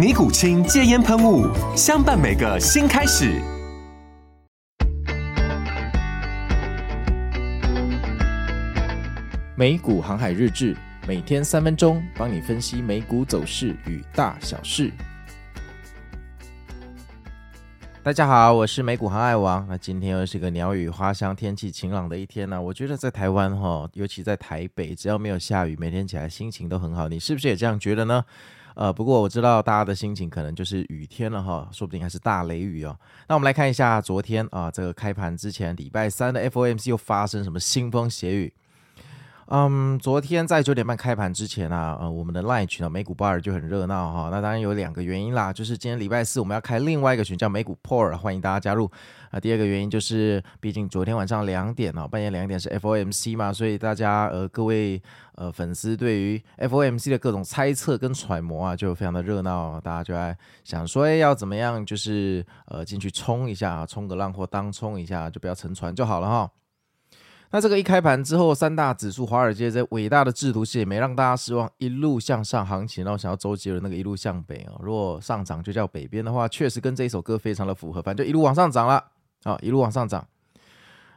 尼古清戒烟喷雾，相伴每个新开始。美股航海日志，每天三分钟，帮你分析美股走势与大小事。大家好，我是美股航海王。那今天又是个鸟语花香、天气晴朗的一天呢、啊。我觉得在台湾哈，尤其在台北，只要没有下雨，每天起来心情都很好。你是不是也这样觉得呢？呃，不过我知道大家的心情可能就是雨天了哈，说不定还是大雷雨哦。那我们来看一下昨天啊，这个开盘之前，礼拜三的 FOMC 又发生什么腥风血雨？嗯，昨天在九点半开盘之前啊，呃，我们的 Line 群啊，美股 Bar 就很热闹哈。那当然有两个原因啦，就是今天礼拜四我们要开另外一个群叫美股 Power，欢迎大家加入。啊，第二个原因就是，毕竟昨天晚上两点哦，半夜两点是 FOMC 嘛，所以大家呃各位呃粉丝对于 FOMC 的各种猜测跟揣摩啊，就非常的热闹，大家就在想说，哎，要怎么样，就是呃进去冲一下，冲个浪或当冲一下，就不要沉船就好了哈。那这个一开盘之后，三大指数、华尔街这伟大的制图系也没让大家失望，一路向上行情。然后想要周杰伦那个一路向北啊，如果上涨就叫北边的话，确实跟这一首歌非常的符合。反正就一路往上涨了啊，一路往上涨。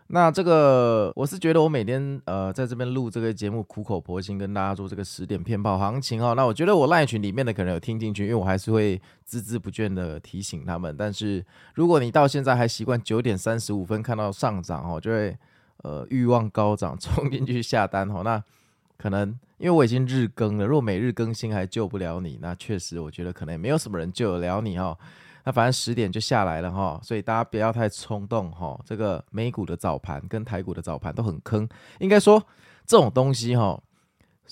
那这个我是觉得我每天呃在这边录这个节目，苦口婆心跟大家做这个十点骗炮行情哦。那我觉得我赖群里面的可能有听进去，因为我还是会孜孜不倦的提醒他们。但是如果你到现在还习惯九点三十五分看到上涨哦，就会。呃，欲望高涨，冲进去下单哦。那可能因为我已经日更了，如果每日更新还救不了你，那确实我觉得可能也没有什么人救得了你哦。那反正十点就下来了哈，所以大家不要太冲动哈。这个美股的早盘跟台股的早盘都很坑，应该说这种东西哈，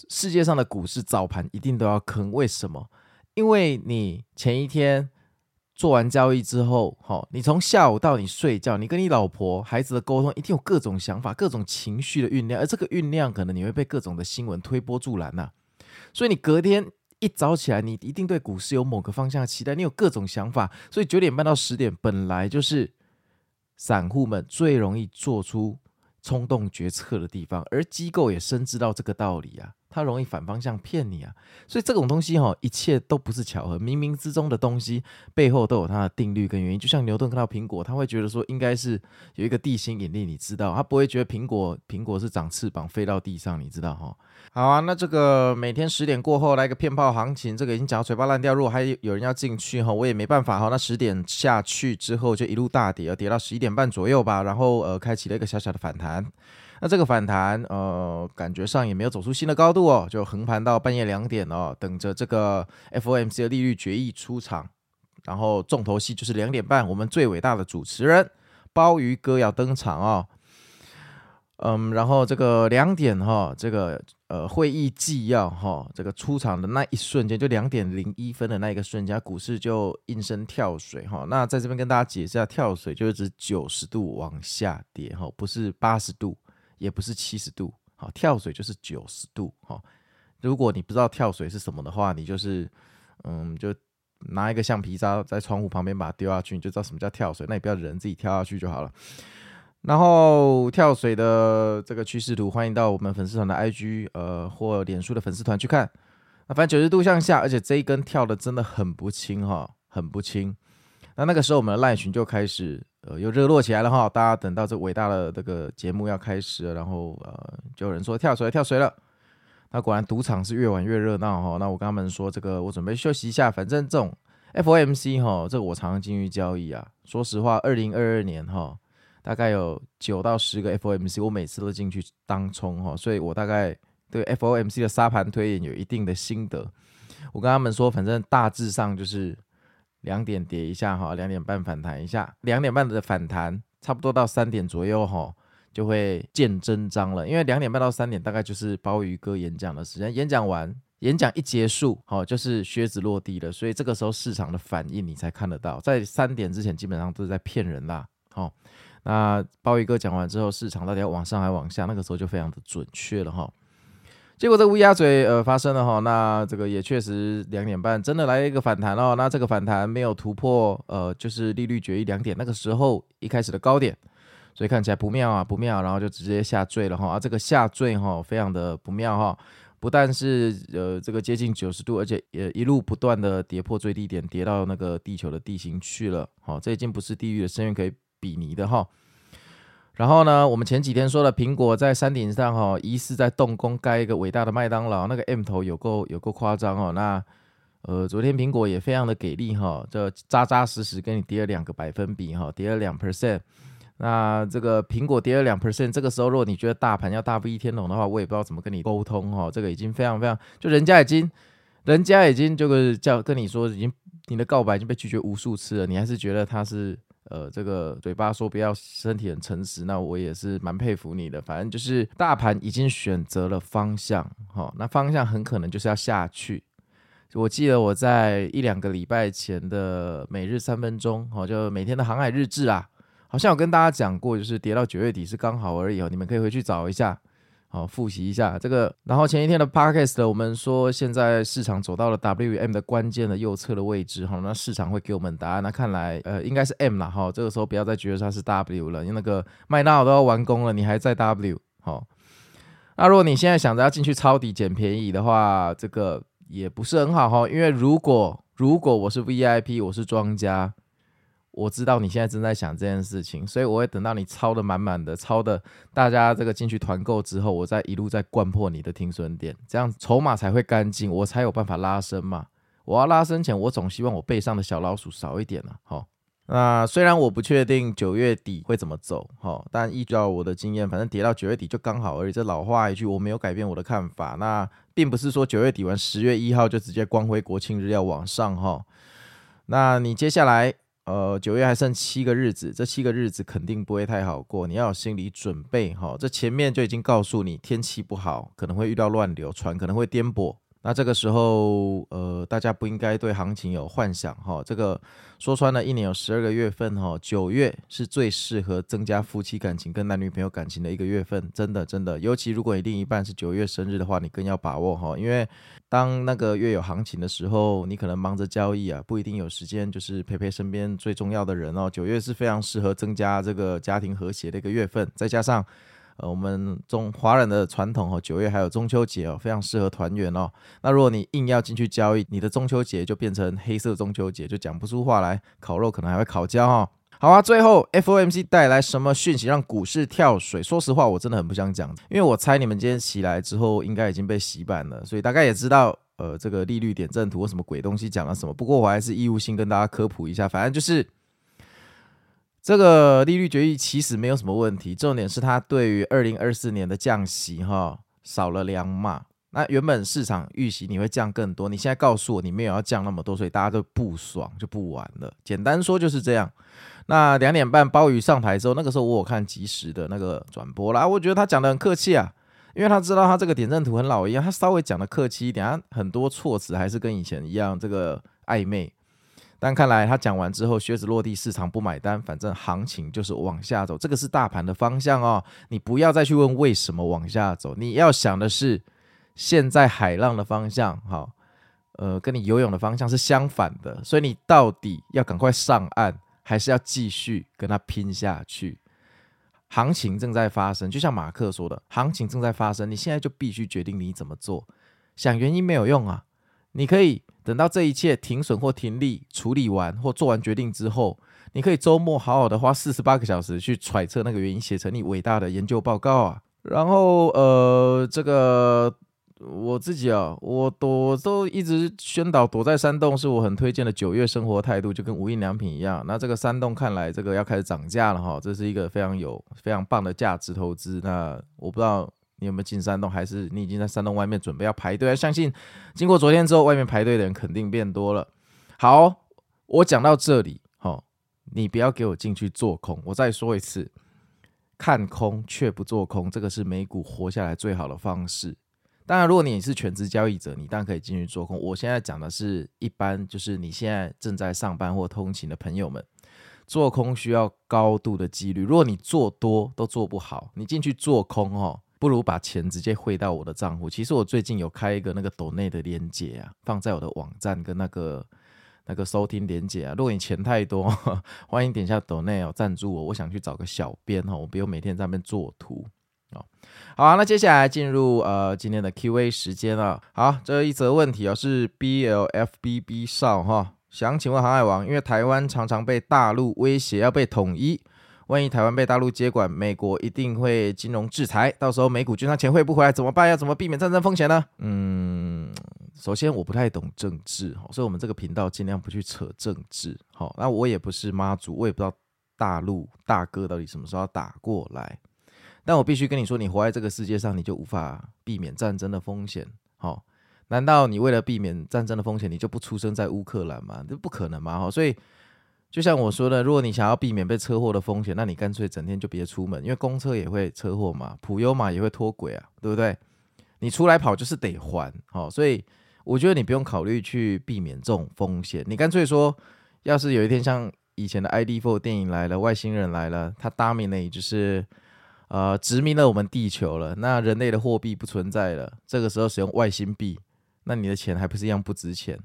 世界上的股市早盘一定都要坑。为什么？因为你前一天。做完交易之后，好，你从下午到你睡觉，你跟你老婆、孩子的沟通，一定有各种想法、各种情绪的酝酿，而这个酝酿可能你会被各种的新闻推波助澜呐。所以你隔天一早起来，你一定对股市有某个方向的期待，你有各种想法。所以九点半到十点本来就是散户们最容易做出冲动决策的地方，而机构也深知到这个道理啊。它容易反方向骗你啊，所以这种东西哈，一切都不是巧合，冥冥之中的东西背后都有它的定律跟原因。就像牛顿看到苹果，他会觉得说应该是有一个地心引力，你知道，他不会觉得苹果苹果是长翅膀飞到地上，你知道哈。好啊，那这个每天十点过后来个骗炮行情，这个已经讲到嘴巴烂掉。如果还有人要进去哈，我也没办法哈。那十点下去之后就一路大跌，跌到十一点半左右吧，然后呃开启了一个小小的反弹。那这个反弹，呃，感觉上也没有走出新的高度哦，就横盘到半夜两点哦，等着这个 FOMC 的利率决议出场，然后重头戏就是两点半，我们最伟大的主持人鲍鱼哥要登场哦，嗯，然后这个两点哈、这个呃会议纪要哈、这个出场的那一瞬间，就两点零一分的那一个瞬间，股市就应声跳水哈、那在这边跟大家解释一下，跳水就是指九十度往下跌哈、哦，不是八十度。也不是七十度，好，跳水就是九十度，哈。如果你不知道跳水是什么的话，你就是，嗯，就拿一个橡皮擦在窗户旁边把它丢下去，你就知道什么叫跳水。那你不要人自己跳下去就好了。然后跳水的这个趋势图，欢迎到我们粉丝团的 IG，呃，或脸书的粉丝团去看。那反正九十度向下，而且这一根跳的真的很不轻，哈，很不轻。那那个时候我们的赖群就开始。呃，又热络起来了哈！大家等到这伟大的这个节目要开始了，然后呃，就有人说跳水了跳水了。那果然赌场是越玩越热闹哈。那我跟他们说，这个我准备休息一下，反正这种 FOMC 哈，这个我常常进去交易啊。说实话，二零二二年哈，大概有九到十个 FOMC，我每次都进去当冲哈，所以我大概对 FOMC 的沙盘推演有一定的心得。我跟他们说，反正大致上就是两点跌一下哈，两点半反弹一下，两点半的反弹差不多到三点左右哈，就会见真章了。因为两点半到三点大概就是鲍鱼哥演讲的时间，演讲完。演讲一结束，好，就是靴子落地了，所以这个时候市场的反应你才看得到。在三点之前，基本上都是在骗人啦。好，那鲍鱼哥讲完之后，市场到底要往上还往下，那个时候就非常的准确了哈。结果这乌鸦嘴呃发生了哈，那这个也确实两点半真的来一个反弹哦。那这个反弹没有突破呃，就是利率决议两点那个时候一开始的高点，所以看起来不妙啊，不妙，然后就直接下坠了哈。啊，这个下坠哈，非常的不妙哈。不但是呃这个接近九十度，而且也一路不断的跌破最低点，跌到那个地球的地形去了。好，这已经不是地狱的深渊可以比拟的哈。然后呢，我们前几天说了，苹果在山顶上哈，疑似在动工盖一个伟大的麦当劳，那个 M 头有够有够夸张哦。那呃，昨天苹果也非常的给力哈，这扎扎实实给你跌了两个百分比哈，跌了两 percent。那这个苹果跌了两 percent，这个时候如果你觉得大盘要大不一天龙的话，我也不知道怎么跟你沟通哈。这个已经非常非常，就人家已经，人家已经就是叫跟你说，已经你的告白已经被拒绝无数次了，你还是觉得他是呃这个嘴巴说不要，身体很诚实，那我也是蛮佩服你的。反正就是大盘已经选择了方向，哈，那方向很可能就是要下去。我记得我在一两个礼拜前的每日三分钟，哈，就每天的航海日志啊。好像有跟大家讲过，就是跌到九月底是刚好而已哦，你们可以回去找一下，好复习一下这个。然后前一天的 podcast 我们说现在市场走到了 WM 的关键的右侧的位置，哈，那市场会给我们答案。那看来呃应该是 M 了哈，这个时候不要再觉得它是 W 了，因为那个麦当劳都要完工了，你还在 W 好。那如果你现在想着要进去抄底捡便宜的话，这个也不是很好哈，因为如果如果我是 VIP，我是庄家。我知道你现在正在想这件事情，所以我会等到你抄的满满的，抄的大家这个进去团购之后，我再一路再灌破你的停损点，这样筹码才会干净，我才有办法拉升嘛。我要拉升前，我总希望我背上的小老鼠少一点了。好，那虽然我不确定九月底会怎么走，好，但依照我的经验，反正跌到九月底就刚好而已。这老话一句，我没有改变我的看法。那并不是说九月底完十月一号就直接光辉国庆日要往上哈。那你接下来？呃，九月还剩七个日子，这七个日子肯定不会太好过，你要有心理准备哈。这前面就已经告诉你，天气不好，可能会遇到乱流，船可能会颠簸。那这个时候，呃，大家不应该对行情有幻想哈。这个说穿了，一年有十二个月份哈，九月是最适合增加夫妻感情跟男女朋友感情的一个月份，真的真的。尤其如果你另一半是九月生日的话，你更要把握哈，因为当那个月有行情的时候，你可能忙着交易啊，不一定有时间就是陪陪身边最重要的人哦。九月是非常适合增加这个家庭和谐的一个月份，再加上。呃，我们中华人的传统哦，九月还有中秋节哦，非常适合团圆哦。那如果你硬要进去交易，你的中秋节就变成黑色中秋节，就讲不出话来，烤肉可能还会烤焦哈。好啊，最后 FOMC 带来什么讯息让股市跳水？说实话，我真的很不想讲，因为我猜你们今天起来之后应该已经被洗版了，所以大概也知道呃这个利率点阵图或什么鬼东西讲了什么。不过我还是义务性跟大家科普一下，反正就是。这个利率决议其实没有什么问题，重点是它对于二零二四年的降息哈少了两码。那原本市场预期你会降更多，你现在告诉我你没有要降那么多，所以大家都不爽就不玩了。简单说就是这样。那两点半鲍鱼上台之后，那个时候我有看即时的那个转播啦，我觉得他讲得很客气啊，因为他知道他这个点阵图很老一样，他稍微讲得客气一点，他很多措辞还是跟以前一样这个暧昧。但看来他讲完之后，靴子落地，市场不买单，反正行情就是往下走，这个是大盘的方向哦。你不要再去问为什么往下走，你要想的是现在海浪的方向，哈，呃，跟你游泳的方向是相反的，所以你到底要赶快上岸，还是要继续跟他拼下去？行情正在发生，就像马克说的，行情正在发生，你现在就必须决定你怎么做，想原因没有用啊，你可以。等到这一切停损或停利处理完或做完决定之后，你可以周末好好的花四十八个小时去揣测那个原因，写成你伟大的研究报告啊。然后呃，这个我自己啊，我躲都一直宣导躲在山洞是我很推荐的九月生活态度，就跟无印良品一样。那这个山洞看来这个要开始涨价了哈，这是一个非常有非常棒的价值投资。那我不知道你有没有进山洞，还是你已经在山洞外面准备要排队？相信经过昨天之后，外面排队的人肯定变多了。好，我讲到这里，好，你不要给我进去做空。我再说一次，看空却不做空，这个是美股活下来最好的方式。当然，如果你是全职交易者，你当然可以进去做空。我现在讲的是一般，就是你现在正在上班或通勤的朋友们，做空需要高度的纪律。如果你做多都做不好，你进去做空哦，不如把钱直接汇到我的账户。其实我最近有开一个那个抖内的连结啊，放在我的网站跟那个那个收听连结啊。如果你钱太多，欢迎点下抖内哦，赞助我。我想去找个小编哈，我不用每天在那边做图。哦，好，那接下来进入呃今天的 Q&A 时间了。好，这一则问题哦，是 BLFBB 少哈，想请问航海王，因为台湾常常被大陆威胁要被统一，万一台湾被大陆接管，美国一定会金融制裁，到时候美股券商钱汇不回来怎么办？要怎么避免战争风险呢？嗯，首先我不太懂政治，所以我们这个频道尽量不去扯政治。好，那我也不是妈祖，我也不知道大陆大哥到底什么时候打过来。但我必须跟你说，你活在这个世界上，你就无法避免战争的风险。好、难道你为了避免战争的风险，你就不出生在乌克兰吗？这不可能嘛！哈、所以就像我说的，如果你想要避免被车祸的风险，那你干脆整天就别出门，因为公车也会车祸嘛，普悠玛也会脱轨啊，对不对？你出来跑就是得还。好、哦，所以我觉得你不用考虑去避免这种风险，你干脆说，要是有一天像以前的 ID Four 电影来了，外星人来了，他 dominate 就是。呃，殖民了我们地球了，那人类的货币不存在了。这个时候使用外星币，那你的钱还不是一样不值钱？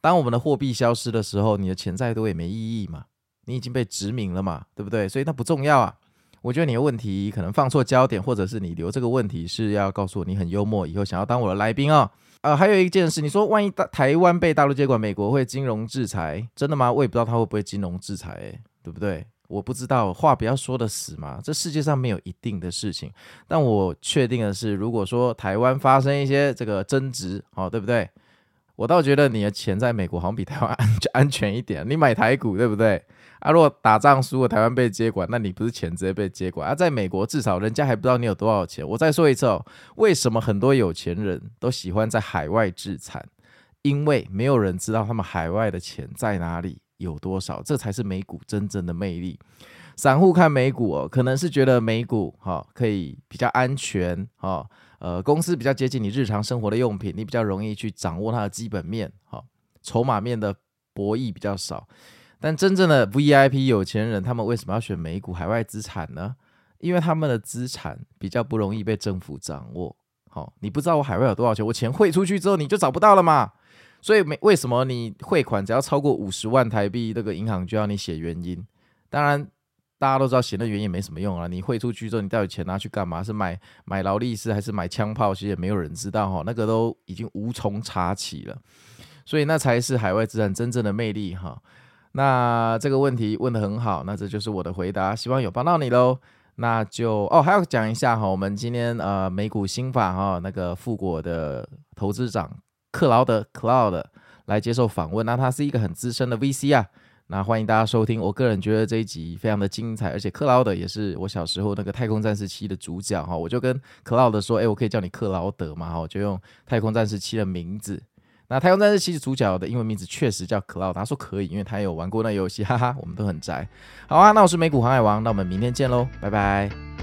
当我们的货币消失的时候，你的钱再多也没意义嘛，你已经被殖民了嘛，对不对？所以那不重要啊。我觉得你的问题可能放错焦点，或者是你留这个问题是要告诉我你很幽默，以后想要当我的来宾、哦。呃，还有一件事，你说万一大台湾被大陆接管，美国会金融制裁，真的吗？我也不知道他会不会金融制裁，诶，对不对？我不知道，话不要说的死嘛，这世界上没有一定的事情。但我确定的是，如果说台湾发生一些这个争执，哦，对不对？我倒觉得你的钱在美国好像比台湾安安全一点。你买台股，对不对？啊，如果打仗输了，台湾被接管，那你不是钱直接被接管？啊，在美国至少人家还不知道你有多少钱。我再说一次哦，为什么很多有钱人都喜欢在海外置产？因为没有人知道他们海外的钱在哪里。有多少？这才是美股真正的魅力。散户看美股哦，可能是觉得美股哈、哦、可以比较安全哈、哦，呃，公司比较接近你日常生活的用品，你比较容易去掌握它的基本面哈、哦，筹码面的博弈比较少。但真正的 VIP 有钱人，他们为什么要选美股海外资产呢？因为他们的资产比较不容易被政府掌握。好、哦，你不知道我海外有多少钱，我钱汇出去之后你就找不到了嘛。所以没为什么你汇款只要超过五十万台币，这个银行就要你写原因。当然，大家都知道写那原因没什么用啊。你汇出去之后，你到底钱拿去干嘛？是买买劳力士还是买枪炮？其实也没有人知道哈。那个都已经无从查起了。所以那才是海外资产真正的魅力哈。那这个问题问得很好，那这就是我的回答，希望有帮到你喽。那就哦，还要讲一下哈，我们今天呃美股新法哈，那个富国的投资长。克劳德 Cloud 来接受访问，那他是一个很资深的 VC 啊，那欢迎大家收听。我个人觉得这一集非常的精彩，而且克劳德也是我小时候那个太空战士七的主角哈，我就跟克劳德说，哎，我可以叫你克劳德嘛哈，我就用太空战士七的名字。那太空战士七的主角的英文名字确实叫 Cloud，他说可以，因为他有玩过那游戏，哈哈，我们都很宅。好啊，那我是美股航海王，那我们明天见喽，拜拜。